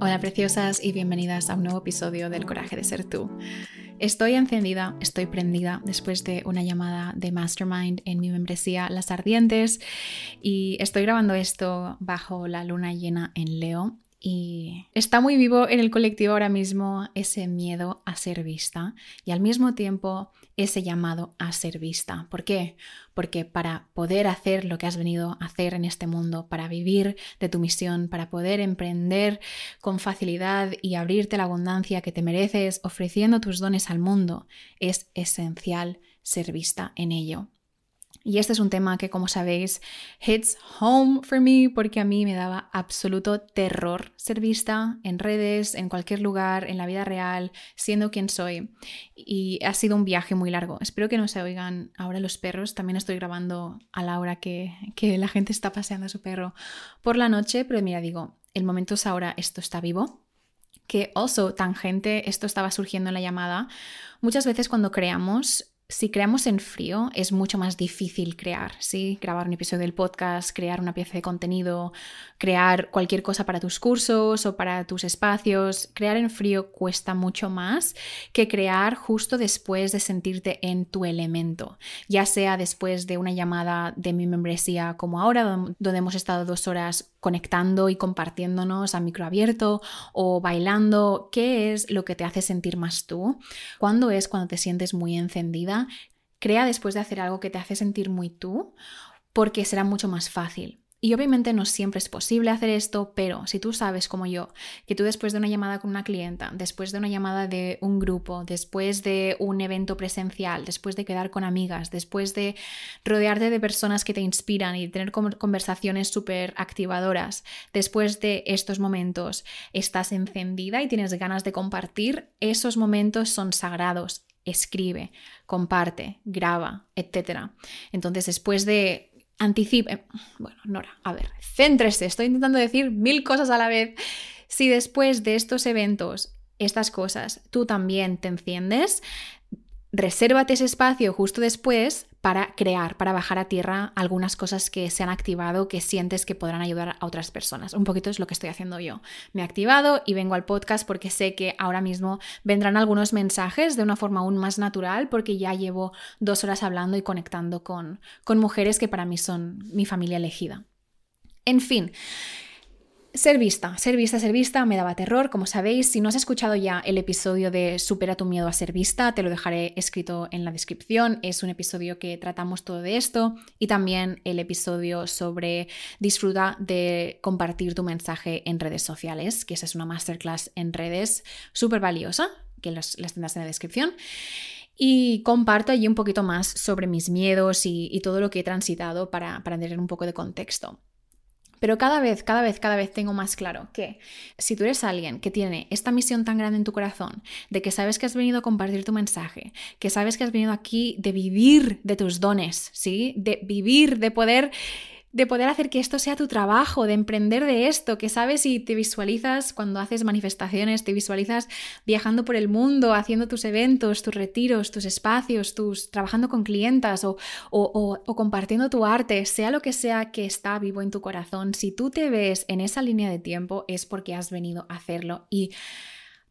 Hola preciosas y bienvenidas a un nuevo episodio del Coraje de Ser tú. Estoy encendida, estoy prendida después de una llamada de Mastermind en mi membresía Las Ardientes y estoy grabando esto bajo la luna llena en Leo y está muy vivo en el colectivo ahora mismo ese miedo a ser vista y al mismo tiempo ese llamado a ser vista. ¿Por qué? Porque para poder hacer lo que has venido a hacer en este mundo, para vivir de tu misión, para poder emprender con facilidad y abrirte la abundancia que te mereces ofreciendo tus dones al mundo, es esencial ser vista en ello. Y este es un tema que, como sabéis, hits home for me porque a mí me daba absoluto terror ser vista en redes, en cualquier lugar, en la vida real, siendo quien soy. Y ha sido un viaje muy largo. Espero que no se oigan ahora los perros. También estoy grabando a la hora que, que la gente está paseando a su perro por la noche, pero mira, digo, el momento es ahora, esto está vivo. Que also, tangente, esto estaba surgiendo en la llamada. Muchas veces cuando creamos si creamos en frío es mucho más difícil crear, ¿sí? Grabar un episodio del podcast, crear una pieza de contenido, crear cualquier cosa para tus cursos o para tus espacios. Crear en frío cuesta mucho más que crear justo después de sentirte en tu elemento, ya sea después de una llamada de mi membresía como ahora, donde hemos estado dos horas conectando y compartiéndonos a micro abierto o bailando, ¿qué es lo que te hace sentir más tú? ¿Cuándo es cuando te sientes muy encendida? Crea después de hacer algo que te hace sentir muy tú, porque será mucho más fácil. Y obviamente no siempre es posible hacer esto, pero si tú sabes como yo, que tú después de una llamada con una clienta, después de una llamada de un grupo, después de un evento presencial, después de quedar con amigas, después de rodearte de personas que te inspiran y tener conversaciones súper activadoras, después de estos momentos estás encendida y tienes ganas de compartir, esos momentos son sagrados. Escribe, comparte, graba, etc. Entonces, después de anticipe. Bueno, Nora, a ver, céntrese, estoy intentando decir mil cosas a la vez. Si después de estos eventos, estas cosas, tú también te enciendes, resérvate ese espacio justo después para crear, para bajar a tierra algunas cosas que se han activado que sientes que podrán ayudar a otras personas. Un poquito es lo que estoy haciendo yo. Me he activado y vengo al podcast porque sé que ahora mismo vendrán algunos mensajes de una forma aún más natural porque ya llevo dos horas hablando y conectando con, con mujeres que para mí son mi familia elegida. En fin, ser vista, ser vista, ser vista me daba terror, como sabéis. Si no has escuchado ya el episodio de Supera tu miedo a ser vista, te lo dejaré escrito en la descripción. Es un episodio que tratamos todo de esto y también el episodio sobre disfruta de compartir tu mensaje en redes sociales, que esa es una masterclass en redes súper valiosa, que las, tendrás en la descripción. Y comparto allí un poquito más sobre mis miedos y, todo lo que he transitado para, para tener un poco de contexto. Pero cada vez, cada vez, cada vez tengo más claro que si tú eres alguien que tiene esta misión tan grande en tu corazón, de que sabes que has venido a compartir tu mensaje, que sabes que has venido aquí de vivir de tus dones, ¿sí? De vivir, de poder de poder hacer que esto sea tu trabajo, de emprender de esto, que sabes y te visualizas cuando haces manifestaciones, te visualizas viajando por el mundo, haciendo tus eventos, tus retiros, tus espacios, tus trabajando con clientas o, o compartiendo tu arte, sea lo que sea que está vivo en tu corazón, si tú te ves en esa línea de tiempo es porque has venido a hacerlo. Y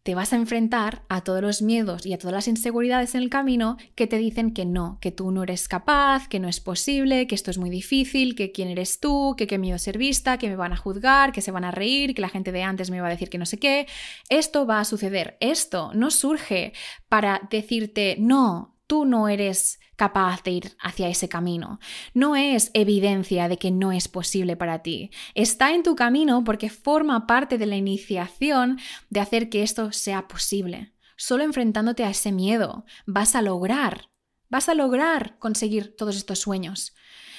te vas a enfrentar a todos los miedos y a todas las inseguridades en el camino que te dicen que no, que tú no eres capaz, que no es posible, que esto es muy difícil, que quién eres tú, que qué miedo ser vista, que me van a juzgar, que se van a reír, que la gente de antes me va a decir que no sé qué. Esto va a suceder. Esto no surge para decirte no, tú no eres capaz de ir hacia ese camino. No es evidencia de que no es posible para ti. Está en tu camino porque forma parte de la iniciación de hacer que esto sea posible. Solo enfrentándote a ese miedo vas a lograr, vas a lograr conseguir todos estos sueños.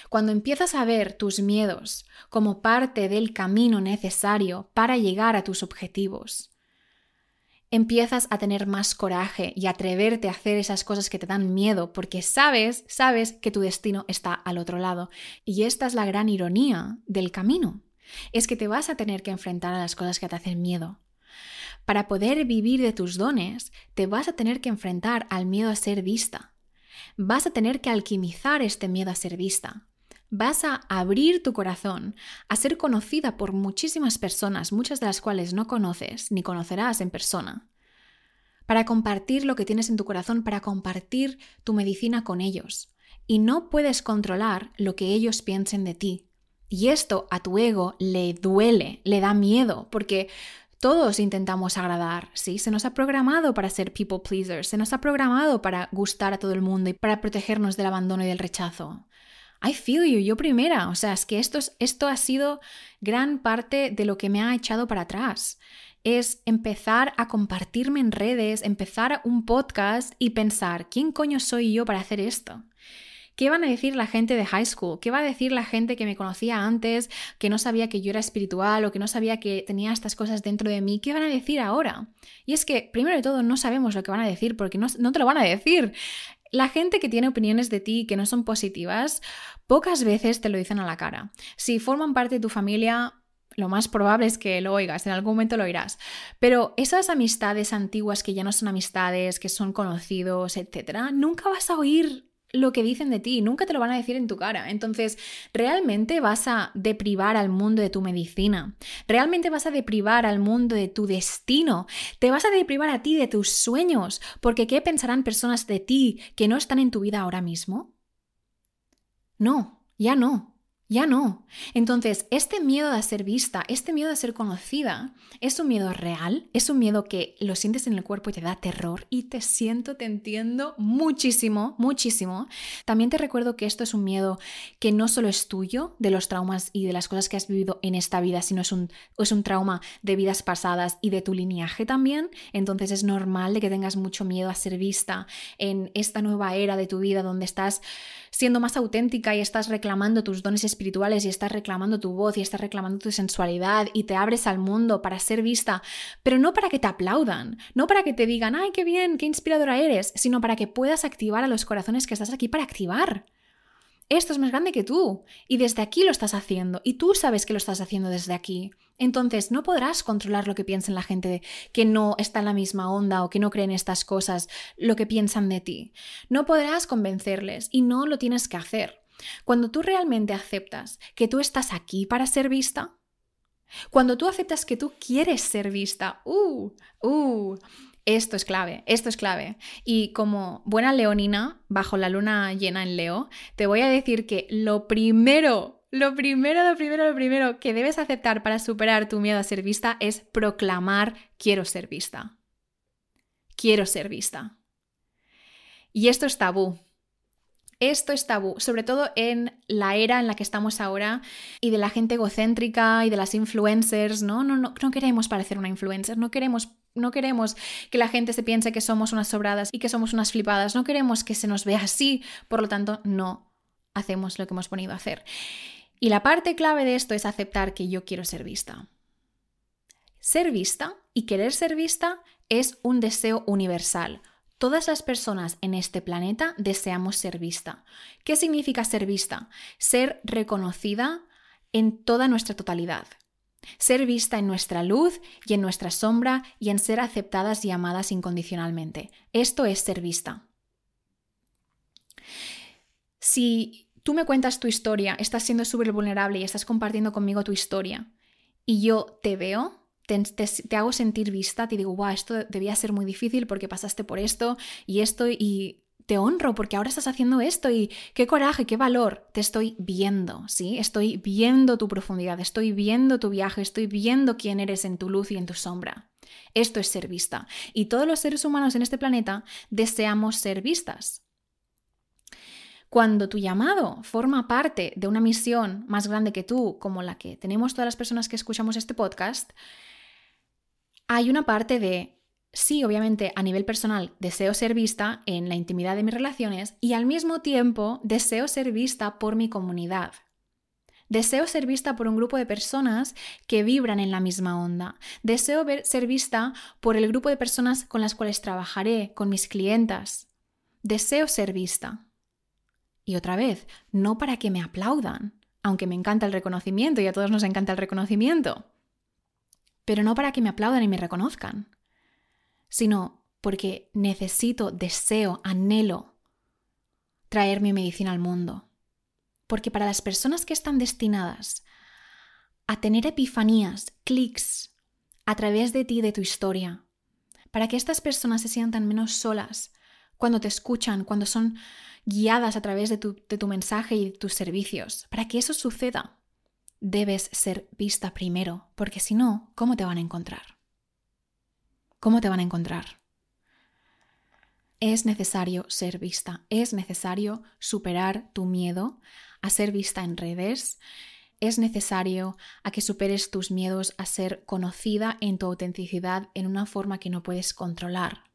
Cuando empiezas a ver tus miedos como parte del camino necesario para llegar a tus objetivos, empiezas a tener más coraje y atreverte a hacer esas cosas que te dan miedo porque sabes, sabes que tu destino está al otro lado. Y esta es la gran ironía del camino. Es que te vas a tener que enfrentar a las cosas que te hacen miedo. Para poder vivir de tus dones, te vas a tener que enfrentar al miedo a ser vista. Vas a tener que alquimizar este miedo a ser vista. Vas a abrir tu corazón a ser conocida por muchísimas personas, muchas de las cuales no conoces ni conocerás en persona, para compartir lo que tienes en tu corazón, para compartir tu medicina con ellos. Y no puedes controlar lo que ellos piensen de ti. Y esto a tu ego le duele, le da miedo, porque todos intentamos agradar, ¿sí? Se nos ha programado para ser people pleasers, se nos ha programado para gustar a todo el mundo y para protegernos del abandono y del rechazo. I feel you, yo primera. O sea, es que esto, esto ha sido gran parte de lo que me ha echado para atrás. Es empezar a compartirme en redes, empezar un podcast y pensar, ¿quién coño soy yo para hacer esto? ¿Qué van a decir la gente de high school? ¿Qué va a decir la gente que me conocía antes, que no sabía que yo era espiritual o que no sabía que tenía estas cosas dentro de mí? ¿Qué van a decir ahora? Y es que, primero de todo, no sabemos lo que van a decir porque no, no te lo van a decir. La gente que tiene opiniones de ti que no son positivas, pocas veces te lo dicen a la cara. Si forman parte de tu familia, lo más probable es que lo oigas, en algún momento lo oirás. Pero esas amistades antiguas que ya no son amistades, que son conocidos, etcétera, nunca vas a oír lo que dicen de ti, nunca te lo van a decir en tu cara. Entonces, ¿realmente vas a deprivar al mundo de tu medicina? ¿Realmente vas a deprivar al mundo de tu destino? ¿Te vas a deprivar a ti de tus sueños? Porque ¿qué pensarán personas de ti que no están en tu vida ahora mismo? No, ya no. Ya no. Entonces, este miedo a ser vista, este miedo a ser conocida, es un miedo real, es un miedo que lo sientes en el cuerpo y te da terror y te siento, te entiendo muchísimo, muchísimo. También te recuerdo que esto es un miedo que no solo es tuyo, de los traumas y de las cosas que has vivido en esta vida, sino es un, es un trauma de vidas pasadas y de tu lineaje también. Entonces es normal de que tengas mucho miedo a ser vista en esta nueva era de tu vida donde estás siendo más auténtica y estás reclamando tus dones espirituales y estás reclamando tu voz y estás reclamando tu sensualidad y te abres al mundo para ser vista, pero no para que te aplaudan, no para que te digan, ay, qué bien, qué inspiradora eres, sino para que puedas activar a los corazones que estás aquí para activar esto es más grande que tú y desde aquí lo estás haciendo y tú sabes que lo estás haciendo desde aquí. Entonces no podrás controlar lo que piensen la gente que no está en la misma onda o que no creen estas cosas, lo que piensan de ti. No podrás convencerles y no lo tienes que hacer. Cuando tú realmente aceptas que tú estás aquí para ser vista, cuando tú aceptas que tú quieres ser vista, uh, uh, esto es clave, esto es clave. Y como buena leonina, bajo la luna llena en Leo, te voy a decir que lo primero, lo primero, lo primero, lo primero que debes aceptar para superar tu miedo a ser vista es proclamar quiero ser vista. Quiero ser vista. Y esto es tabú. Esto es tabú, sobre todo en la era en la que estamos ahora y de la gente egocéntrica y de las influencers, ¿no? No, no, no queremos parecer una influencer, no queremos no queremos que la gente se piense que somos unas sobradas y que somos unas flipadas. No queremos que se nos vea así. Por lo tanto, no hacemos lo que hemos ponido a hacer. Y la parte clave de esto es aceptar que yo quiero ser vista. Ser vista y querer ser vista es un deseo universal. Todas las personas en este planeta deseamos ser vista. ¿Qué significa ser vista? Ser reconocida en toda nuestra totalidad. Ser vista en nuestra luz y en nuestra sombra y en ser aceptadas y amadas incondicionalmente. Esto es ser vista. Si tú me cuentas tu historia, estás siendo súper vulnerable y estás compartiendo conmigo tu historia, y yo te veo, te, hago sentir vista, te digo, wow, esto debía ser muy difícil porque pasaste por esto y esto y te honro porque ahora estás haciendo esto y qué coraje, qué valor. Te estoy viendo, ¿sí? Estoy viendo tu profundidad, estoy viendo tu viaje, estoy viendo quién eres en tu luz y en tu sombra. Esto es ser vista. Y todos los seres humanos en este planeta deseamos ser vistas. Cuando tu llamado forma parte de una misión más grande que tú, como la que tenemos todas las personas que escuchamos este podcast, hay una parte de sí, obviamente a nivel personal deseo ser vista en la intimidad de mis relaciones y al mismo tiempo deseo ser vista por mi comunidad. Deseo ser vista por un grupo de personas que vibran en la misma onda. Deseo ser vista por el grupo de personas con las cuales trabajaré, con mis clientas. Deseo ser vista. Y otra vez, no para que me aplaudan, aunque me encanta el reconocimiento y a todos nos encanta el reconocimiento, pero no para que me aplaudan y me reconozcan sino porque necesito, deseo, anhelo traer mi medicina al mundo. Porque para las personas que están destinadas a tener epifanías, clics a través de ti, de tu historia, para que estas personas se sientan menos solas cuando te escuchan, cuando son guiadas a través de tu, mensaje y tus servicios, para que eso suceda, debes ser vista primero, porque si no, ¿cómo te van a encontrar? ¿Cómo te van a encontrar? Es necesario ser vista, es necesario superar tu miedo a ser vista en redes, es necesario a que superes tus miedos a ser conocida en tu autenticidad en una forma que no puedes controlar.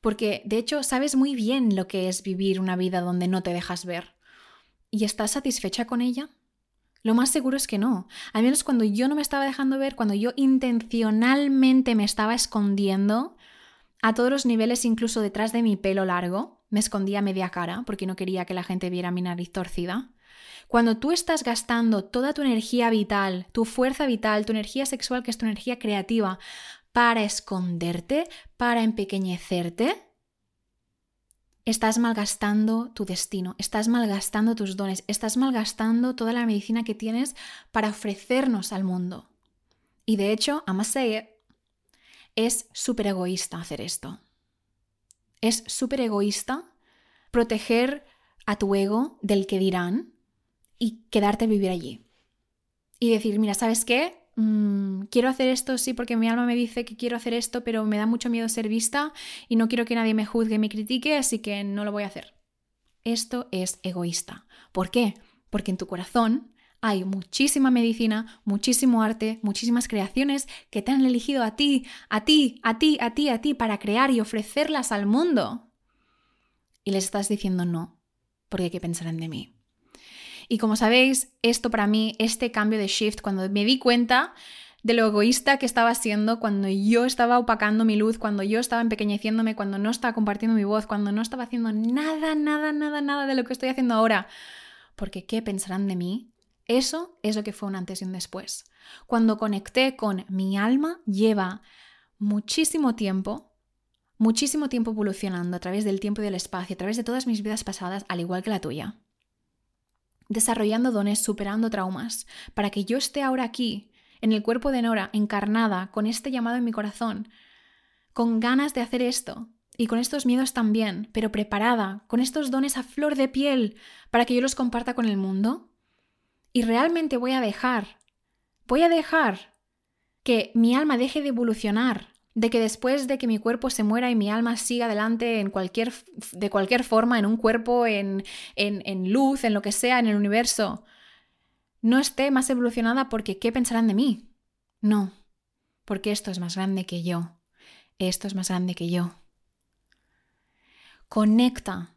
Porque de hecho sabes muy bien lo que es vivir una vida donde no te dejas ver. ¿Y estás satisfecha con ella? Lo más seguro es que no. Al menos cuando yo no me estaba dejando ver, cuando yo intencionalmente me estaba escondiendo a todos los niveles, incluso detrás de mi pelo largo, me escondía media cara porque no quería que la gente viera mi nariz torcida. Cuando tú estás gastando toda tu energía vital, tu fuerza vital, tu energía sexual, que es tu energía creativa, para esconderte, para empequeñecerte, estás malgastando tu destino, estás malgastando tus dones, estás malgastando toda la medicina que tienes para ofrecernos al mundo. Y de hecho, a say es súper egoísta hacer esto. Es súper egoísta proteger a tu ego del que dirán y quedarte a vivir allí. Y decir, mira, ¿sabes qué? Mm, quiero hacer esto, sí, porque mi alma me dice que quiero hacer esto, pero me da mucho miedo ser vista y no quiero que nadie me juzgue me critique, así que no lo voy a hacer. Esto es egoísta. ¿Por qué? Porque en tu corazón hay muchísima medicina, muchísimo arte, muchísimas creaciones que te han elegido a ti, a ti, a ti, a ti, a ti para crear y ofrecerlas al mundo. Y les estás diciendo no, porque ¿qué pensarán de mí? Y como sabéis, esto para mí, este cambio de shift, cuando me di cuenta de lo egoísta que estaba siendo, cuando yo estaba opacando mi luz, cuando yo estaba empequeñeciéndome, cuando no estaba compartiendo mi voz, cuando no estaba haciendo nada, nada, nada, nada de lo que estoy haciendo ahora. Porque ¿qué pensarán de mí? Eso es lo que fue un antes y un después. Cuando conecté con mi alma, lleva muchísimo tiempo, muchísimo tiempo evolucionando a través del tiempo y del espacio, a través de todas mis vidas pasadas, al igual que la tuya desarrollando dones, superando traumas, para que yo esté ahora aquí, en el cuerpo de Nora, encarnada, con este llamado en mi corazón, con ganas de hacer esto, y con estos miedos también, pero preparada, con estos dones a flor de piel, para que yo los comparta con el mundo. Y realmente voy a dejar, voy a dejar que mi alma deje de evolucionar de que después de que mi cuerpo se muera y mi alma siga adelante en cualquier, de cualquier forma, en un cuerpo, en, en, en luz, en lo que sea, en el universo, no esté más evolucionada porque ¿qué pensarán de mí? No, porque esto es más grande que yo. Esto es más grande que yo. Conecta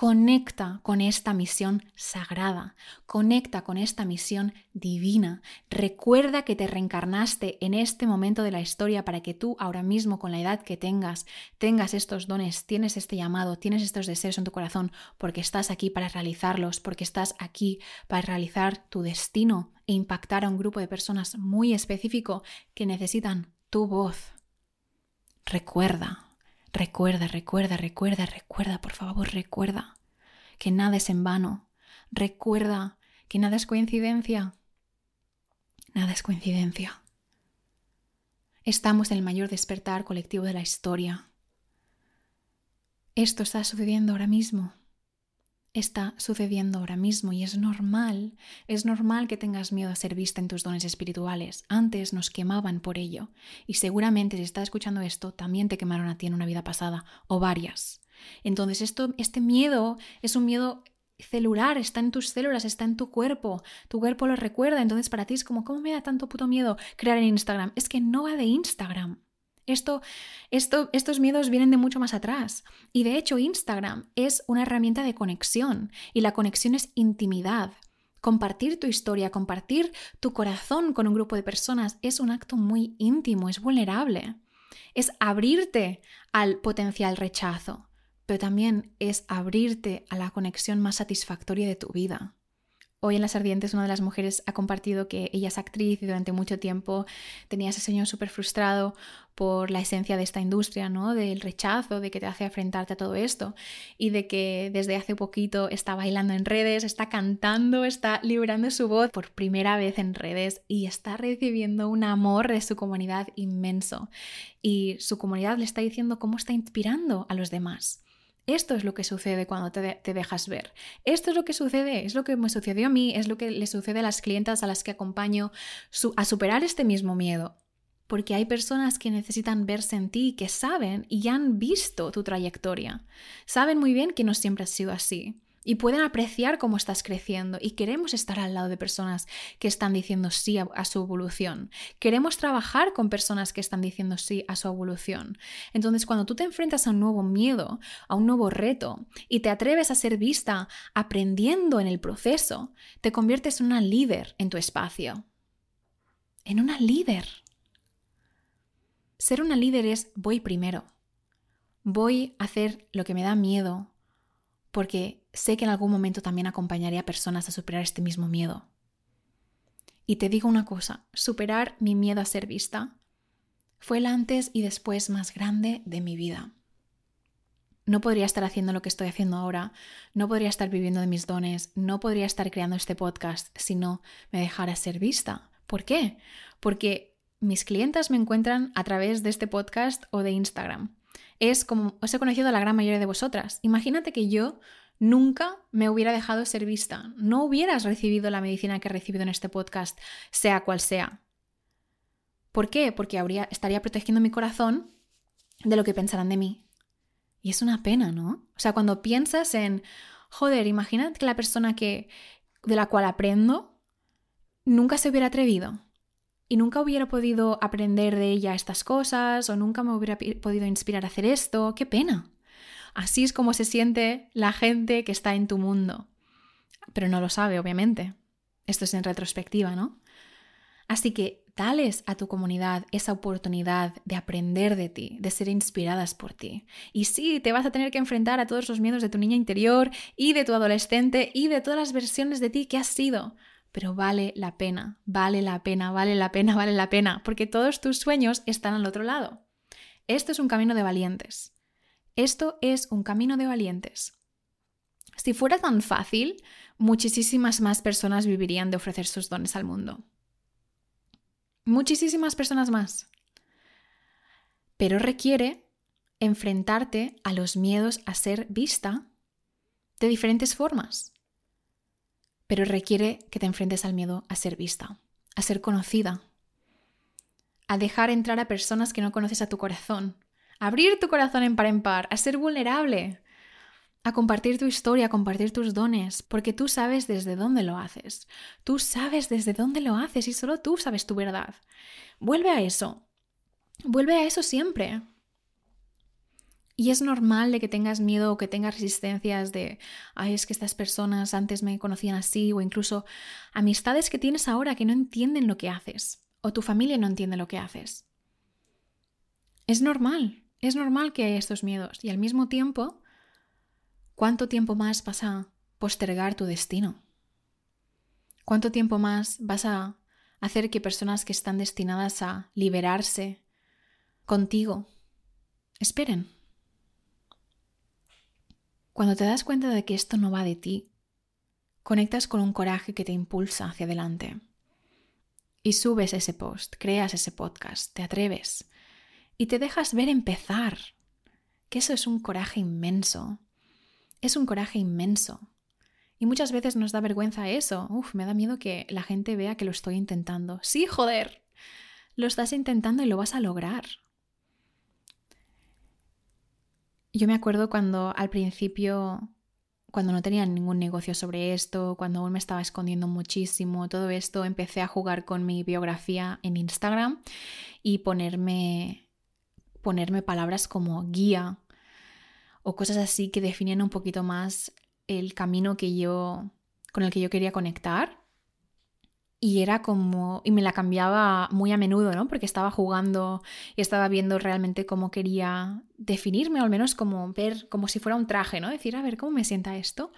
Conecta con esta misión sagrada, conecta con esta misión divina. Recuerda que te reencarnaste en este momento de la historia para que tú ahora mismo, con la edad que tengas, tengas estos dones, tienes este llamado, tienes estos deseos en tu corazón, porque estás aquí para realizarlos, porque estás aquí para realizar tu destino e impactar a un grupo de personas muy específico que necesitan tu voz. Recuerda Recuerda, recuerda, recuerda, recuerda, por favor, recuerda que nada es en vano. Recuerda que nada es coincidencia. Nada es coincidencia. Estamos en el mayor despertar colectivo de la historia. Esto está sucediendo ahora mismo está sucediendo ahora mismo y es normal, es normal que tengas miedo a ser vista en tus dones espirituales. Antes nos quemaban por ello y seguramente si estás escuchando esto también te quemaron a ti en una vida pasada o varias. Entonces esto, este miedo es un miedo celular, está en tus células, está en tu cuerpo, tu cuerpo lo recuerda, entonces para ti es como, ¿cómo me da tanto puto miedo crear en Instagram? Es que no va de Instagram. Esto, esto, estos miedos vienen de mucho más atrás. Y de hecho Instagram es una herramienta de conexión y la conexión es intimidad. Compartir tu historia, compartir tu corazón con un grupo de personas es un acto muy íntimo, es vulnerable. Es abrirte al potencial rechazo, pero también es abrirte a la conexión más satisfactoria de tu vida. Hoy en Las Ardientes una de las mujeres ha compartido que ella es actriz y durante mucho tiempo tenía ese sueño súper frustrado por la esencia de esta industria, ¿no? Del rechazo, de que te hace enfrentarte a todo esto y de que desde hace poquito está bailando en redes, está cantando, está liberando su voz por primera vez en redes y está recibiendo un amor de su comunidad inmenso. Y su comunidad le está diciendo cómo está inspirando a los demás. Esto es lo que sucede cuando te, dejas ver. Esto es lo que sucede, es lo que me sucedió a mí, es lo que le sucede a las clientas a las que acompaño a superar este mismo miedo. Porque hay personas que necesitan verse en ti, que saben y han visto tu trayectoria. Saben muy bien que no siempre has sido así y pueden apreciar cómo estás creciendo y queremos estar al lado de personas que están diciendo sí a, su evolución. Queremos trabajar con personas que están diciendo sí a su evolución. Entonces, cuando tú te enfrentas a un nuevo miedo, a un nuevo reto y te atreves a ser vista aprendiendo en el proceso, te conviertes en una líder en tu espacio. En una líder. Ser una líder es voy primero. Voy a hacer lo que me da miedo porque sé que en algún momento también acompañaré a personas a superar este mismo miedo. Y te digo una cosa, superar mi miedo a ser vista fue el antes y después más grande de mi vida. No podría estar haciendo lo que estoy haciendo ahora, no podría estar viviendo de mis dones, no podría estar creando este podcast si no me dejara ser vista. ¿Por qué? Porque mis clientas me encuentran a través de este podcast o de Instagram. Es como os he conocido a la gran mayoría de vosotras. Imagínate que yo nunca me hubiera dejado ser vista. No hubieras recibido la medicina que he recibido en este podcast, sea cual sea. ¿Por qué? Porque habría, estaría protegiendo mi corazón de lo que pensarán de mí. Y es una pena, ¿no? O sea, cuando piensas en, joder, imagínate que la persona que, de la cual aprendo nunca se hubiera atrevido y nunca hubiera podido aprender de ella estas cosas o nunca me hubiera podido inspirar a hacer esto, qué pena. Así es como se siente la gente que está en tu mundo. Pero no lo sabe, obviamente. Esto es en retrospectiva, ¿no? Así que dales a tu comunidad esa oportunidad de aprender de ti, de ser inspiradas por ti. Y sí, te vas a tener que enfrentar a todos los miedos de tu niña interior y de tu adolescente y de todas las versiones de ti que has sido. Pero vale la pena, vale la pena, vale la pena, vale la pena, porque todos tus sueños están al otro lado. Esto es un camino de valientes. Esto es un camino de valientes. Si fuera tan fácil, muchísimas más personas vivirían de ofrecer sus dones al mundo. Muchísimas personas más. Pero requiere enfrentarte a los miedos a ser vista de diferentes formas. Pero requiere que te enfrentes al miedo a ser vista, a ser conocida, a dejar entrar a personas que no conoces a tu corazón, abrir tu corazón en par en par, a ser vulnerable, a compartir tu historia, a compartir tus dones, porque tú sabes desde dónde lo haces. Tú sabes desde dónde lo haces y solo tú sabes tu verdad. Vuelve a eso. Vuelve a eso siempre. Y es normal de que tengas miedo o que tengas resistencias de, ay, es que estas personas antes me conocían así, o incluso amistades que tienes ahora que no entienden lo que haces, o tu familia no entiende lo que haces. Es normal. Es normal que haya estos miedos y al mismo tiempo, ¿cuánto tiempo más vas a postergar tu destino? ¿Cuánto tiempo más vas a hacer que personas que están destinadas a liberarse contigo esperen? Cuando te das cuenta de que esto no va de ti, conectas con un coraje que te impulsa hacia adelante. Y subes ese post, creas ese podcast, te atreves y te dejas ver empezar. Que eso es un coraje inmenso. Es un coraje inmenso. Y muchas veces nos da vergüenza eso. Uf, me da miedo que la gente vea que lo estoy intentando. Sí, joder. Lo estás intentando y lo vas a lograr. Yo me acuerdo cuando al principio, cuando no tenía ningún negocio sobre esto, cuando aún me estaba escondiendo muchísimo, todo esto, empecé a jugar con mi biografía en Instagram y ponerme ponerme palabras como guía o cosas así que definían un poquito más el camino que yo con el que yo quería conectar. Y era como, y me la cambiaba muy a menudo, ¿no? Porque estaba jugando y estaba viendo realmente cómo quería definirme, o al menos como ver, como si fuera un traje, ¿no? Decir, a ver, ¿cómo me sienta esto?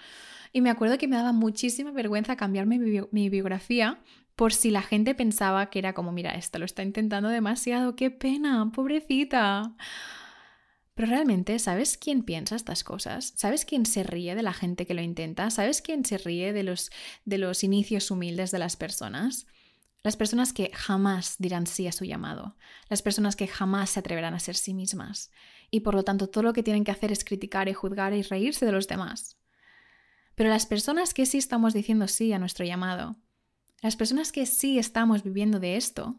Y me acuerdo que me daba muchísima vergüenza cambiarme mi, biografía por si la gente pensaba que era como, mira, esto lo está intentando demasiado, qué pena, pobrecita. Pero realmente, ¿sabes quién piensa estas cosas? ¿Sabes quién se ríe de la gente que lo intenta? ¿Sabes quién se ríe de los, de los inicios humildes de las personas? Las personas que jamás dirán sí a su llamado, las personas que jamás se atreverán a ser sí mismas, y por lo tanto todo lo que tienen que hacer es criticar y juzgar y reírse de los demás. Pero las personas que sí estamos diciendo sí a nuestro llamado, las personas que sí estamos viviendo de esto,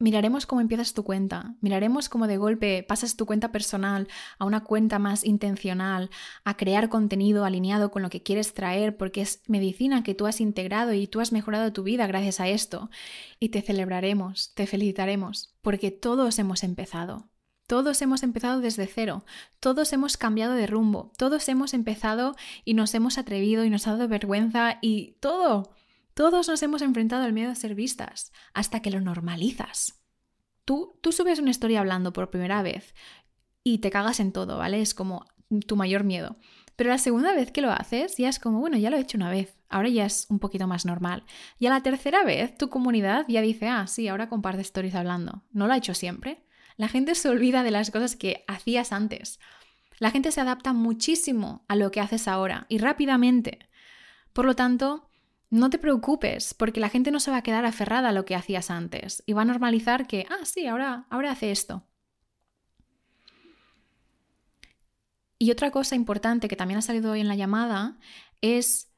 miraremos cómo empiezas tu cuenta, miraremos cómo de golpe pasas tu cuenta personal a una cuenta más intencional, a crear contenido alineado con lo que quieres traer porque es medicina que tú has integrado y tú has mejorado tu vida gracias a esto. Y te celebraremos, te felicitaremos, porque todos hemos empezado. Todos hemos empezado desde cero, todos hemos cambiado de rumbo, todos hemos empezado y nos hemos atrevido y nos ha dado vergüenza y todo. Todos nos hemos enfrentado al miedo a ser vistas, hasta que lo normalizas. Tú, tú subes una historia hablando por primera vez y te cagas en todo, ¿vale? Es como tu mayor miedo. Pero la segunda vez que lo haces ya es como, bueno, ya lo he hecho una vez, ahora ya es un poquito más normal. Y a la tercera vez tu comunidad ya dice, ah, sí, ahora comparte stories hablando. No lo ha hecho siempre. La gente se olvida de las cosas que hacías antes. La gente se adapta muchísimo a lo que haces ahora y rápidamente. Por lo tanto, no te preocupes, porque la gente no se va a quedar aferrada a lo que hacías antes y va a normalizar que, ah, sí, ahora, ahora hace esto. Y otra cosa importante que también ha salido hoy en la llamada es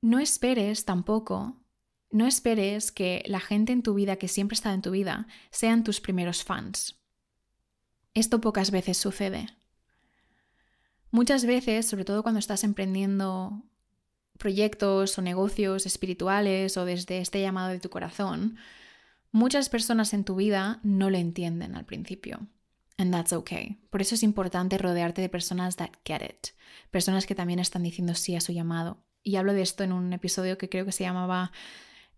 no esperes tampoco, no esperes que la gente en tu vida, que siempre está en tu vida, sean tus primeros fans. Esto pocas veces sucede. Muchas veces, sobre todo cuando estás emprendiendo proyectos o negocios espirituales o desde este llamado de tu corazón, muchas personas en tu vida no lo entienden al principio. And that's okay. Por eso es importante rodearte de personas that get it, personas que también están diciendo sí a su llamado. Y hablo de esto en un episodio que creo que se llamaba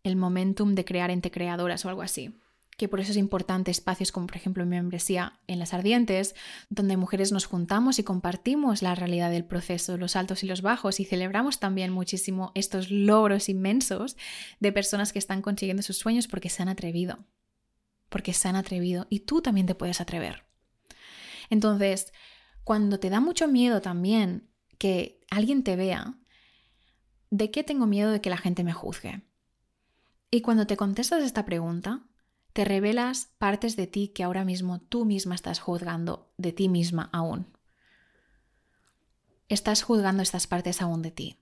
El momentum de crear entre creadoras o algo así que por eso es importante espacios como por ejemplo mi membresía en las ardientes, donde mujeres nos juntamos y compartimos la realidad del proceso, los altos y los bajos y celebramos también muchísimo estos logros inmensos de personas que están consiguiendo sus sueños porque se han atrevido, porque se han atrevido y tú también te puedes atrever. Entonces, cuando te da mucho miedo también que alguien te vea, ¿de qué tengo miedo de que la gente me juzgue? Y cuando te contestas esta pregunta, te revelas partes de ti que ahora mismo tú misma estás juzgando de ti misma aún. Estás juzgando estas partes aún de ti.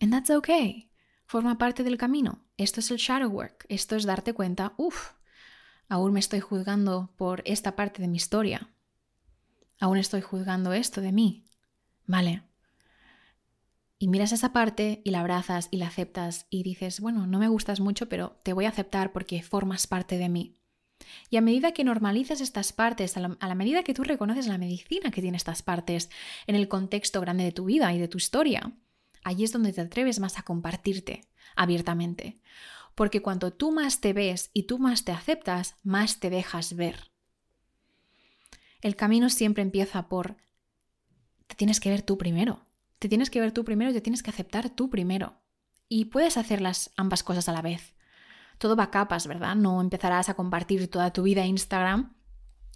And that's okay. Forma parte del camino. Esto es el shadow work. Esto es darte cuenta, uff, aún me estoy juzgando por esta parte de mi historia. Aún estoy juzgando esto de mí. Vale, y miras esa parte y la abrazas y la aceptas y dices, bueno, no me gustas mucho, pero te voy a aceptar porque formas parte de mí. Y a medida que normalizas estas partes, a la, medida que tú reconoces la medicina que tiene estas partes en el contexto grande de tu vida y de tu historia, allí es donde te atreves más a compartirte abiertamente. Porque cuanto tú más te ves y tú más te aceptas, más te dejas ver. El camino siempre empieza por, te tienes que ver tú primero. Te tienes que ver tú primero y te tienes que aceptar tú primero. Y puedes hacer las ambas cosas a la vez. Todo va a capas, ¿verdad? No empezarás a compartir toda tu vida en Instagram,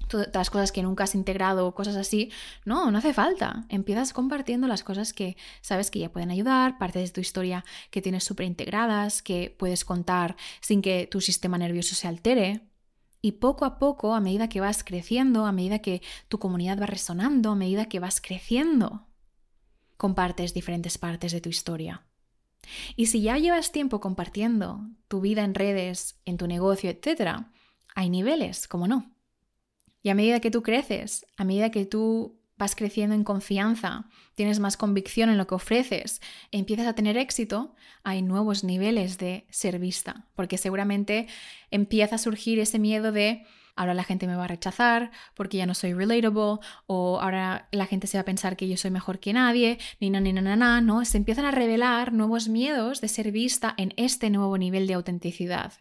todas las cosas que nunca has integrado cosas así. No, no hace falta. Empiezas compartiendo las cosas que sabes que ya pueden ayudar, partes de tu historia que tienes súper integradas, que puedes contar sin que tu sistema nervioso se altere. Y poco a poco, a medida que vas creciendo, a medida que tu comunidad va resonando, a medida que vas creciendo, compartes diferentes partes de tu historia. Y si ya llevas tiempo compartiendo tu vida en redes, en tu negocio, etc., hay niveles, como no. Y a medida que tú creces, a medida que tú vas creciendo en confianza, tienes más convicción en lo que ofreces, empiezas a tener éxito, hay nuevos niveles de ser vista, porque seguramente empieza a surgir ese miedo de ahora la gente me va a rechazar porque ya no soy relatable o ahora la gente se va a pensar que yo soy mejor que nadie, ni na, ni na, na, na, ¿no? Se empiezan a revelar nuevos miedos de ser vista en este nuevo nivel de autenticidad.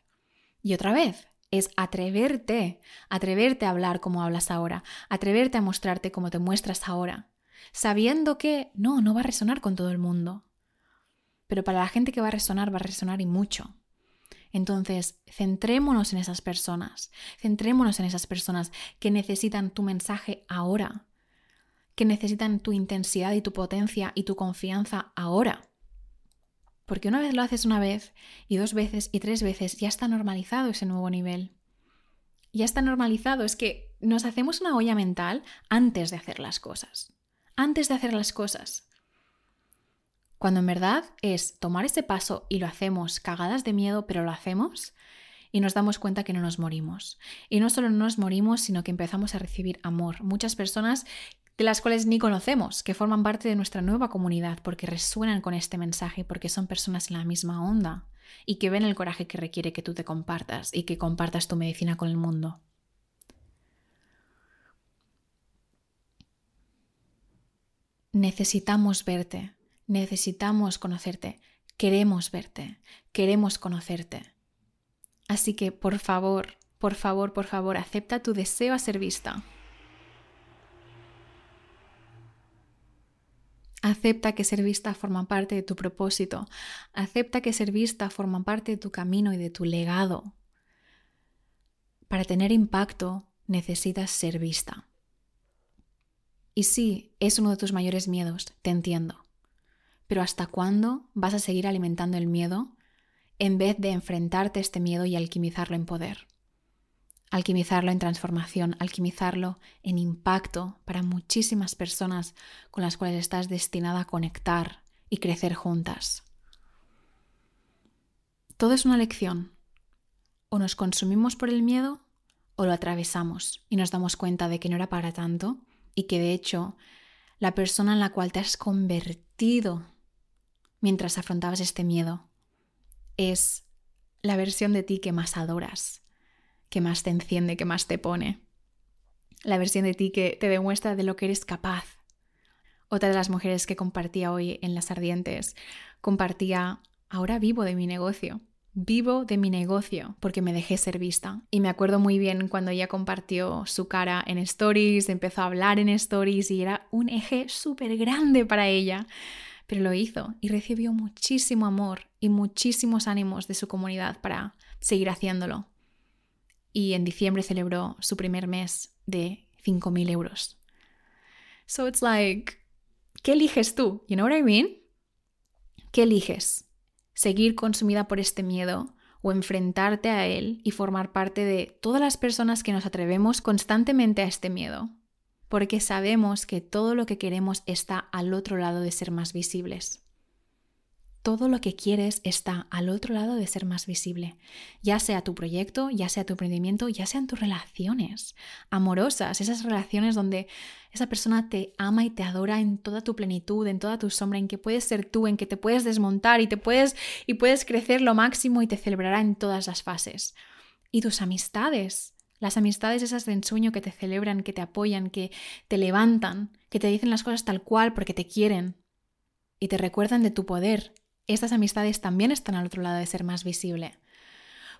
Y otra vez, es atreverte, atreverte a hablar como hablas ahora, atreverte a mostrarte como te muestras ahora. sabiendo que no, no va a resonar con todo el mundo. Pero para la gente que va a resonar, va a resonar y mucho. Entonces, centrémonos en esas personas, centrémonos en esas personas que necesitan tu mensaje ahora, que necesitan tu intensidad y tu potencia y tu confianza ahora. Porque una vez lo haces una vez y dos veces y tres veces, ya está normalizado ese nuevo nivel. Ya está normalizado, es que nos hacemos una olla mental antes de hacer las cosas. Antes de hacer las cosas. Cuando en verdad es tomar ese paso y lo hacemos cagadas de miedo, pero lo hacemos y nos damos cuenta que no nos morimos. Y no solo no nos morimos, sino que empezamos a recibir amor. Muchas personas de las cuales ni conocemos, que forman parte de nuestra nueva comunidad porque resuenan con este mensaje, porque son personas en la misma onda y que ven el coraje que requiere que tú te compartas y que compartas tu medicina con el mundo. Necesitamos verte, necesitamos conocerte, queremos verte, queremos conocerte. Así que, por favor, por favor, por favor, acepta tu deseo a ser vista. Acepta que ser vista forma parte de tu propósito. Acepta que ser vista forma parte de tu camino y de tu legado. Para tener impacto necesitas ser vista. Y sí, es uno de tus mayores miedos, te entiendo. Pero ¿hasta cuándo vas a seguir alimentando el miedo en vez de enfrentarte a este miedo y alquimizarlo en poder? Alquimizarlo en transformación, alquimizarlo en impacto para muchísimas personas con las cuales estás destinada a conectar y crecer juntas. Todo es una lección. O nos consumimos por el miedo o lo atravesamos y nos damos cuenta de que no era para tanto y que de hecho la persona en la cual te has convertido mientras afrontabas este miedo es la versión de ti que más adoras, que más te enciende, que más te pone. La versión de ti que te demuestra de lo que eres capaz. Otra de las mujeres que compartía hoy en Las Ardientes compartía, ahora vivo de mi negocio. Vivo de mi negocio porque me dejé ser vista. Y me acuerdo muy bien cuando ella compartió su cara en stories, empezó a hablar en stories y era un eje súper grande para ella pero lo hizo y recibió muchísimo amor y muchísimos ánimos de su comunidad para seguir haciéndolo. Y en diciembre celebró su primer mes de 5.000 euros. So it's like, ¿qué eliges tú? You know what I mean? ¿Qué eliges? ¿Seguir consumida por este miedo o enfrentarte a él y formar parte de todas las personas que nos atrevemos constantemente a este miedo? Porque sabemos que todo lo que queremos está al otro lado de ser más visibles. Todo lo que quieres está al otro lado de ser más visible, ya sea tu proyecto, ya sea tu emprendimiento, ya sean tus relaciones amorosas, esas relaciones donde esa persona te ama y te adora en toda tu plenitud, en toda tu sombra, en que puedes ser tú, en que te puedes desmontar y te puedes y puedes crecer lo máximo y te celebrará en todas las fases. Y tus amistades, las amistades esas de ensueño que te celebran, que te apoyan, que te levantan, que te dicen las cosas tal cual porque te quieren y te recuerdan de tu poder. Estas amistades también están al otro lado de ser más visible.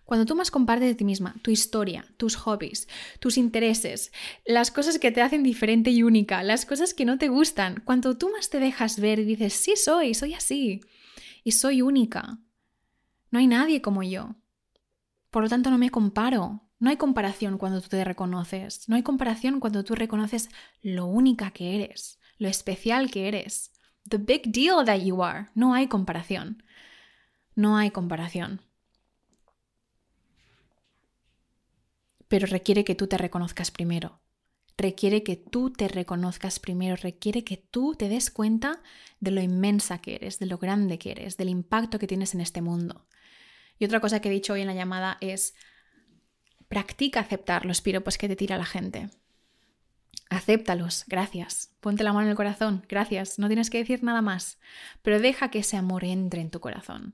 Cuando tú más compartes de ti misma, tu historia, tus hobbies, tus intereses, las cosas que te hacen diferente y única, las cosas que no te gustan, cuando tú más te dejas ver y dices, sí soy, soy así, y soy única, no hay nadie como yo. Por lo tanto, no me comparo, no hay comparación cuando tú te reconoces, no hay comparación cuando tú reconoces lo única que eres, lo especial que eres, the big deal that you are. No hay comparación. No hay comparación. Pero requiere que tú te reconozcas primero. Requiere que tú te reconozcas primero, requiere que tú te des cuenta de lo inmensa que eres, de lo grande que eres, del impacto que tienes en este mundo. Y otra cosa que he dicho hoy en la llamada es, Practica aceptar los piropos que te tira la gente. Acéptalos, gracias. Ponte la mano en el corazón, gracias. No tienes que decir nada más. Pero deja que ese amor entre en tu corazón.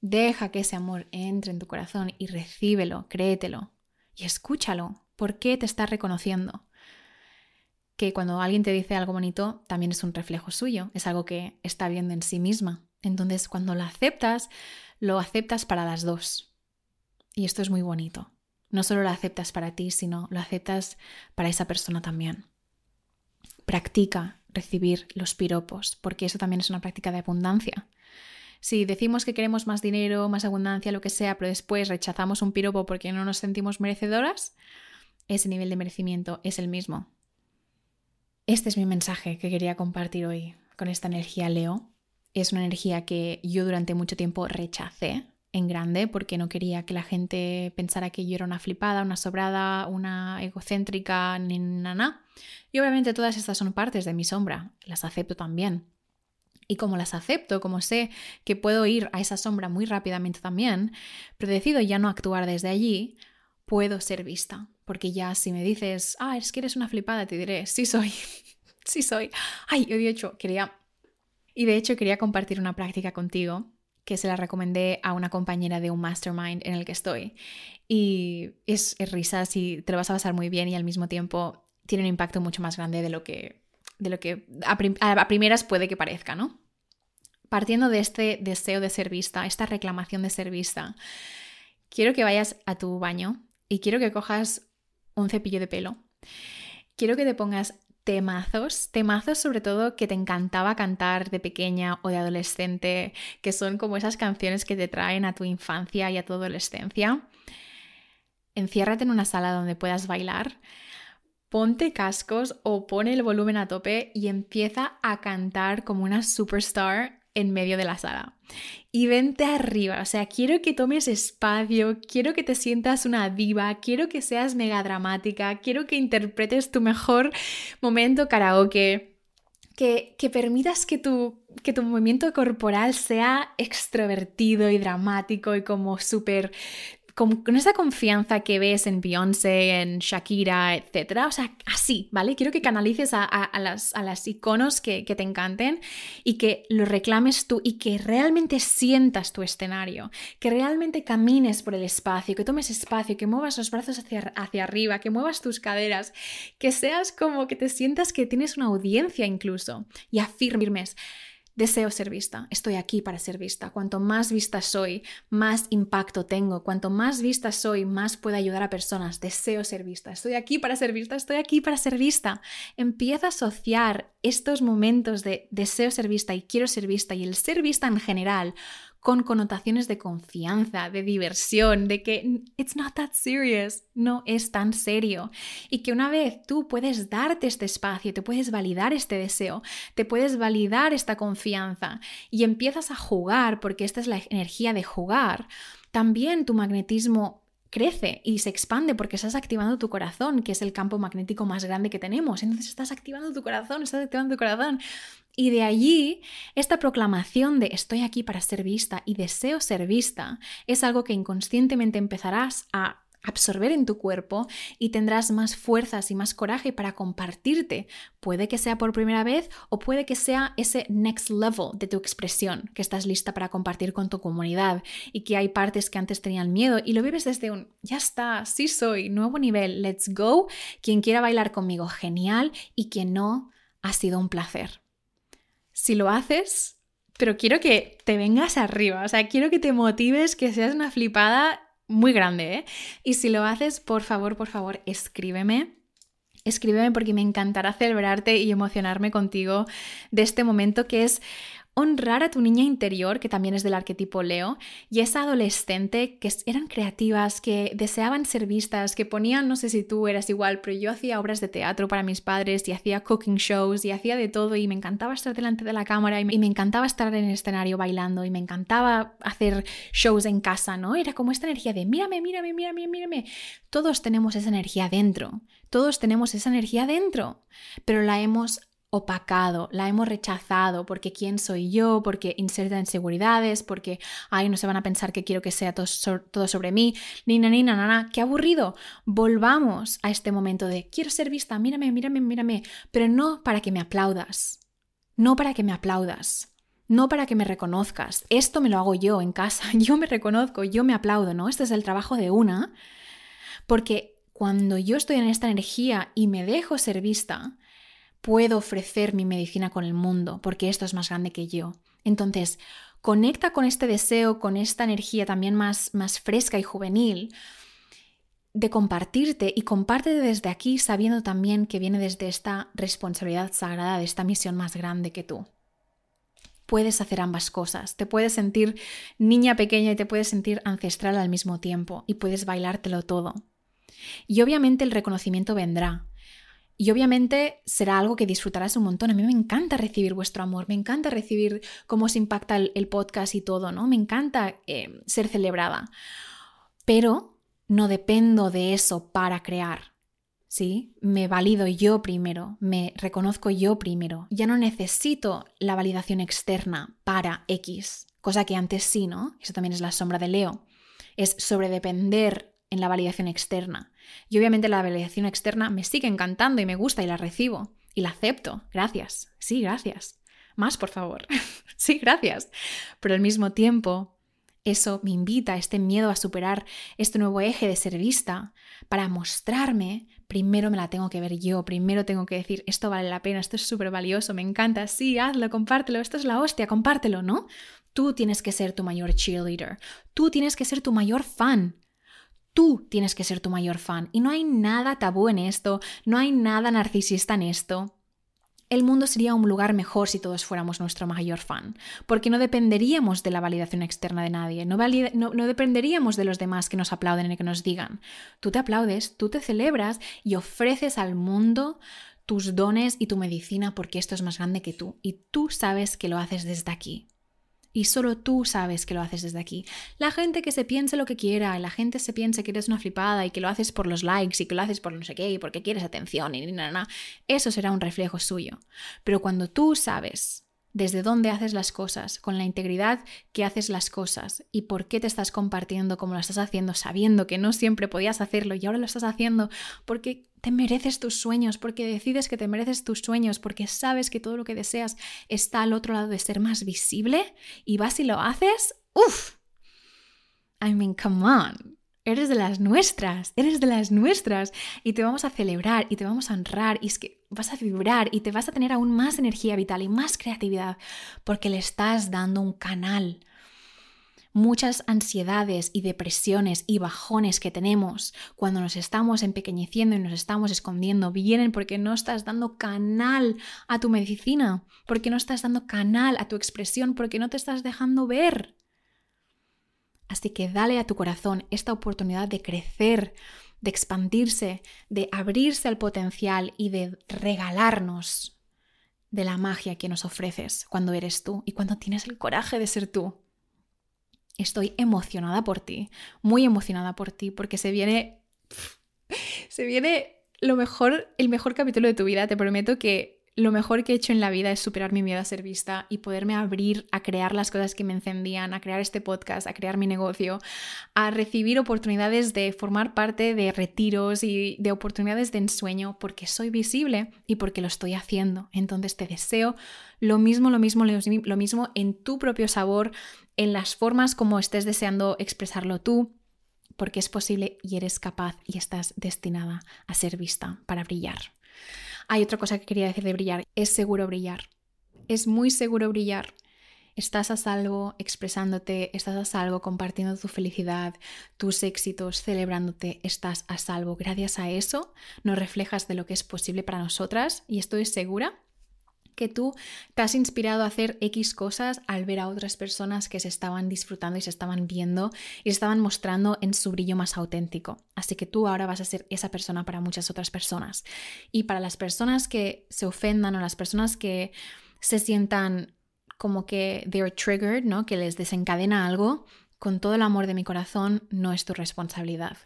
Deja que ese amor entre en tu corazón y recíbelo, créetelo. Y escúchalo. ¿Por qué te está reconociendo? Que cuando alguien te dice algo bonito, también es un reflejo suyo, es algo que está viendo en sí misma. Entonces, cuando lo aceptas, lo aceptas para las dos. Y esto es muy bonito. No solo lo aceptas para ti, sino lo aceptas para esa persona también. Practica, recibir los piropos, porque eso también es una práctica de abundancia. Si decimos que queremos más dinero, más abundancia, lo que sea, pero después rechazamos un piropo porque no nos sentimos merecedoras, ese nivel de merecimiento es el mismo. Este es mi mensaje que quería compartir hoy con esta energía Leo. Es una energía que yo durante mucho tiempo rechacé en grande porque no quería que la gente pensara que yo era una flipada, una sobrada, una egocéntrica, ni nada. Y obviamente todas estas son partes de mi sombra, las acepto también. Y como las acepto, como sé que puedo ir a esa sombra muy rápidamente también, pero decido ya no actuar desde allí, puedo ser vista. Porque ya si me dices, ah, es que eres una flipada, te diré, sí soy, sí soy. Ay, yo de hecho quería... Y de hecho quería compartir una práctica contigo que se la recomendé a una compañera de un mastermind en el que estoy. Y es, es risas y te lo vas a pasar muy bien y al mismo tiempo tiene un impacto mucho más grande de lo que, de lo que a, primeras puede que parezca, ¿no? Partiendo de este deseo de ser vista, esta reclamación de ser vista, quiero que vayas a tu baño y quiero que cojas un cepillo de pelo. Quiero que te pongas temazos, temazos sobre todo que te encantaba cantar de pequeña o de adolescente, que son como esas canciones que te traen a tu infancia y a tu adolescencia. Enciérrate en una sala donde puedas bailar, ponte cascos o pone el volumen a tope y empieza a cantar como una superstar en medio de la sala. Y vente arriba, o sea, quiero que tomes espacio, quiero que te sientas una diva, quiero que seas mega dramática, quiero que interpretes tu mejor momento karaoke, que, que permitas que tu, que tu movimiento corporal sea extrovertido y dramático y como súper con, esa confianza que ves en Beyoncé, en Shakira, etc. O sea, así, ¿vale? Quiero que canalices a, las, a las, iconos que, que, te encanten y que lo reclames tú y que realmente sientas tu escenario, que realmente camines por el espacio, que tomes espacio, que muevas los brazos hacia, hacia arriba, que muevas tus caderas, que seas como que te sientas que tienes una audiencia incluso y afirmes. Deseo ser vista, estoy aquí para ser vista. Cuanto más vista soy, más impacto tengo. Cuanto más vista soy, más puedo ayudar a personas. Deseo ser vista, estoy aquí para ser vista, estoy aquí para ser vista. Empieza a asociar estos momentos de deseo ser vista y quiero ser vista y el ser vista en general con connotaciones de confianza, de diversión, de que it's not that serious, no es tan serio. Y que una vez tú puedes darte este espacio, te puedes validar este deseo, te puedes validar esta confianza y empiezas a jugar, porque esta es la energía de jugar, también tu magnetismo crece y se expande porque estás activando tu corazón, que es el campo magnético más grande que tenemos. Entonces estás activando tu corazón, estás activando tu corazón. Y de allí, esta proclamación de estoy aquí para ser vista y deseo ser vista es algo que inconscientemente empezarás a absorber en tu cuerpo y tendrás más fuerzas y más coraje para compartirte. Puede que sea por primera vez o puede que sea ese next level de tu expresión que estás lista para compartir con tu comunidad y que hay partes que antes tenían miedo y lo vives desde un ya está, sí soy, nuevo nivel, let's go. Quien quiera bailar conmigo, genial y quien no, ha sido un placer. Si lo haces, pero quiero que te vengas arriba, o sea, quiero que te motives, que seas una flipada muy grande, ¿eh? Y si lo haces, por favor, por favor, escríbeme. Escríbeme porque me encantará celebrarte y emocionarme contigo de este momento que es honrar a tu niña interior, que también es del arquetipo Leo, y esa adolescente que eran creativas, que deseaban ser vistas, que ponían, no sé si tú eras igual, pero yo hacía obras de teatro para mis padres y hacía cooking shows y hacía de todo y me encantaba estar delante de la cámara y me, encantaba estar en el escenario bailando y me encantaba hacer shows en casa, ¿no? Era como esta energía de mírame, mírame, mírame, mírame. Todos tenemos esa energía dentro, todos tenemos esa energía dentro, pero la hemos opacado, la hemos rechazado porque quién soy yo, porque inserta inseguridades, porque, ay, no se van a pensar que quiero que sea todo, sobre mí, ni na, ni qué aburrido. Volvamos a este momento de quiero ser vista, mírame, mírame, mírame, pero no para que me aplaudas, no para que me aplaudas. No para que me reconozcas. Esto me lo hago yo en casa. Yo me reconozco, yo me aplaudo, ¿no? Este es el trabajo de una. Porque cuando yo estoy en esta energía y me dejo ser vista, puedo ofrecer mi medicina con el mundo, porque esto es más grande que yo. Entonces, conecta con este deseo, con esta energía también más, más fresca y juvenil, de compartirte y compártete desde aquí sabiendo también que viene desde esta responsabilidad sagrada, de esta misión más grande que tú. Puedes hacer ambas cosas, te puedes sentir niña pequeña y te puedes sentir ancestral al mismo tiempo y puedes bailártelo todo. Y obviamente el reconocimiento vendrá, y obviamente será algo que disfrutarás un montón. A mí me encanta recibir vuestro amor, me encanta recibir cómo os impacta el, podcast y todo, ¿no? Me encanta eh, ser celebrada. Pero no dependo de eso para crear. ¿Sí? Me valido yo primero, me reconozco yo primero. Ya no necesito la validación externa para X, cosa que antes sí, ¿no? Eso también es la sombra de Leo. Es sobredepender en la validación externa. Y obviamente la validación externa me sigue encantando y me gusta y la recibo y la acepto. Gracias. Sí, gracias. Más, por favor. sí, gracias. Pero al mismo tiempo, eso me invita, este miedo a superar este nuevo eje de ser vista, para mostrarme, primero me la tengo que ver yo, primero tengo que decir, esto vale la pena, esto es súper valioso, me encanta, sí, hazlo, compártelo, esto es la hostia, compártelo, ¿no? Tú tienes que ser tu mayor cheerleader, tú tienes que ser tu mayor fan, Tú tienes que ser tu mayor fan y no hay nada tabú en esto, no hay nada narcisista en esto. El mundo sería un lugar mejor si todos fuéramos nuestro mayor fan, porque no dependeríamos de la validación externa de nadie, no, dependeríamos de los demás que nos aplauden y que nos digan. Tú te aplaudes, tú te celebras y ofreces al mundo tus dones y tu medicina porque esto es más grande que tú y tú sabes que lo haces desde aquí y solo tú sabes que lo haces desde aquí. La gente que se piense lo que quiera, la gente se piense que eres una flipada y que lo haces por los likes y que lo haces por no sé qué y porque quieres atención y nada, nada, eso será un reflejo suyo. Pero cuando tú sabes desde dónde haces las cosas, con la integridad que haces las cosas y por qué te estás compartiendo como lo estás haciendo, sabiendo que no siempre podías hacerlo y ahora lo estás haciendo porque te mereces tus sueños, porque decides que te mereces tus sueños, porque sabes que todo lo que deseas está al otro lado de ser más visible y vas y lo haces, ¡Uf! I mean, come on. Eres de las nuestras, eres de las nuestras y te vamos a celebrar y te vamos a honrar y es que vas a vibrar y te vas a tener aún más energía vital y más creatividad porque le estás dando un canal muchas ansiedades y depresiones y bajones que tenemos cuando nos estamos empequeñeciendo y nos estamos escondiendo vienen porque no estás dando canal a tu medicina, porque no estás dando canal a tu expresión, porque no te estás dejando ver. Así que dale a tu corazón esta oportunidad de crecer, de expandirse, de abrirse al potencial y de regalarnos de la magia que nos ofreces cuando eres tú y cuando tienes el coraje de ser tú. Estoy emocionada por ti, muy emocionada por ti, porque se viene. Se viene lo mejor, el mejor capítulo de tu vida. Te prometo que lo mejor que he hecho en la vida es superar mi miedo a ser vista y poderme abrir a crear las cosas que me encendían, a crear este podcast, a crear mi negocio, a recibir oportunidades de formar parte de retiros y de oportunidades de ensueño porque soy visible y porque lo estoy haciendo. Entonces te deseo lo mismo, lo mismo, lo mismo en tu propio sabor, en las formas como estés deseando expresarlo tú, porque es posible y eres capaz y estás destinada a ser vista para brillar. Hay otra cosa que quería decir de brillar, es seguro brillar. Es muy seguro brillar. Estás a salvo expresándote, estás a salvo compartiendo tu felicidad, tus éxitos, celebrándote, estás a salvo. Gracias a eso nos reflejas de lo que es posible para nosotras y estoy segura que tú te has inspirado a hacer X cosas al ver a otras personas que se estaban disfrutando y se estaban viendo y se estaban mostrando en su brillo más auténtico. Así que tú ahora vas a ser esa persona para muchas otras personas. Y para las personas que se ofendan o las personas que se sientan como que they're triggered, ¿no? Que les desencadena algo, con todo el amor de mi corazón, no es tu responsabilidad.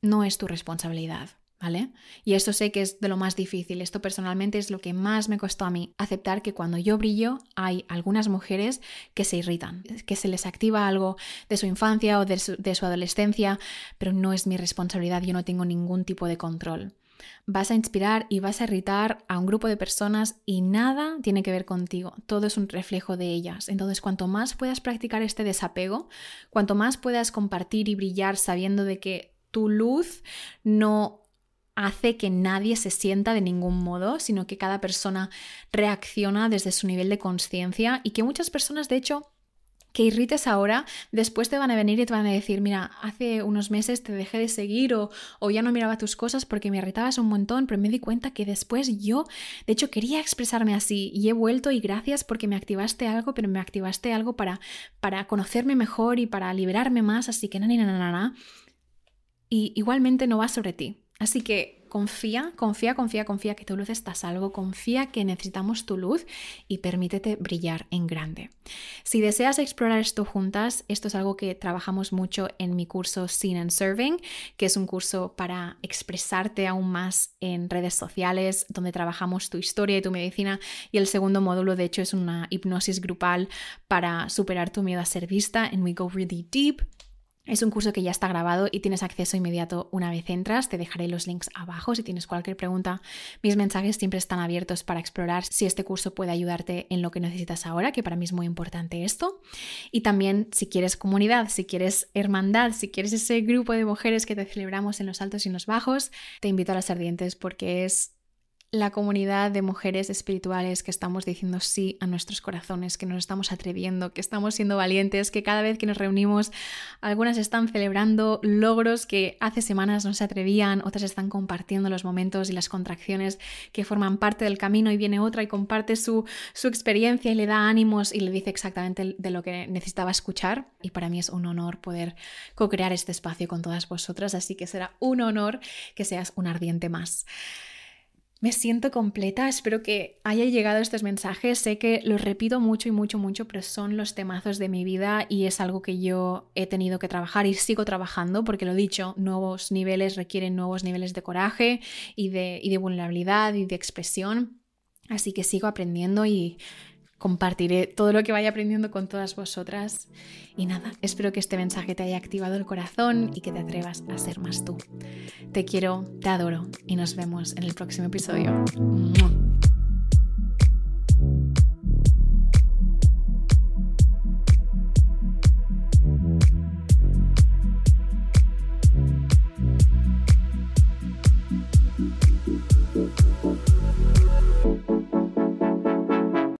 No es tu responsabilidad. ¿Vale? Y eso sé que es de lo más difícil. Esto personalmente es lo que más me costó a mí, aceptar que cuando yo brillo hay algunas mujeres que se irritan, que se les activa algo de su infancia o de su, de su adolescencia, pero no es mi responsabilidad, yo no tengo ningún tipo de control. Vas a inspirar y vas a irritar a un grupo de personas y nada tiene que ver contigo, todo es un reflejo de ellas. Entonces, cuanto más puedas practicar este desapego, cuanto más puedas compartir y brillar sabiendo de que tu luz no hace que nadie se sienta de ningún modo, sino que cada persona reacciona desde su nivel de conciencia y que muchas personas, de hecho, que irrites ahora, después te van a venir y te van a decir, mira, hace unos meses te dejé de seguir o, o, ya no miraba tus cosas porque me irritabas un montón, pero me di cuenta que después yo, de hecho, quería expresarme así y he vuelto y gracias porque me activaste algo, pero me activaste algo para, para conocerme mejor y para liberarme más, así que na, na, na, na, Y igualmente no va sobre ti. Así que confía, confía, confía, confía que tu luz está a salvo, confía que necesitamos tu luz y permítete brillar en grande. Si deseas explorar esto juntas, esto es algo que trabajamos mucho en mi curso Seen and Serving, que es un curso para expresarte aún más en redes sociales, donde trabajamos tu historia y tu medicina. Y el segundo módulo, de hecho, es una hipnosis grupal para superar tu miedo a ser vista en We Go Really Deep. Es un curso que ya está grabado y tienes acceso inmediato una vez entras. Te dejaré los links abajo si tienes cualquier pregunta. Mis mensajes siempre están abiertos para explorar si este curso puede ayudarte en lo que necesitas ahora, que para mí es muy importante esto. Y también si quieres comunidad, si quieres hermandad, si quieres ese grupo de mujeres que te celebramos en los altos y en los bajos, te invito a las ardientes porque es la comunidad de mujeres espirituales que estamos diciendo sí a nuestros corazones, que nos estamos atreviendo, que estamos siendo valientes, que cada vez que nos reunimos algunas están celebrando logros que hace semanas no se atrevían, otras están compartiendo los momentos y las contracciones que forman parte del camino y viene otra y comparte su, su experiencia y le da ánimos y le dice exactamente de lo que necesitaba escuchar. Y para mí es un honor poder co-crear este espacio con todas vosotras, así que será un honor que seas un ardiente más. Me siento completa, espero que haya llegado estos mensajes. Sé que los repito mucho y mucho, mucho, pero son los temazos de mi vida y es algo que yo he tenido que trabajar y sigo trabajando porque lo dicho, nuevos niveles requieren nuevos niveles de coraje y de, y de vulnerabilidad y de expresión. Así que sigo aprendiendo y compartiré todo lo que vaya aprendiendo con todas vosotras. Y nada, espero que este mensaje te haya activado el corazón y que te atrevas a ser más tú. Te quiero, te adoro y nos vemos en el próximo episodio.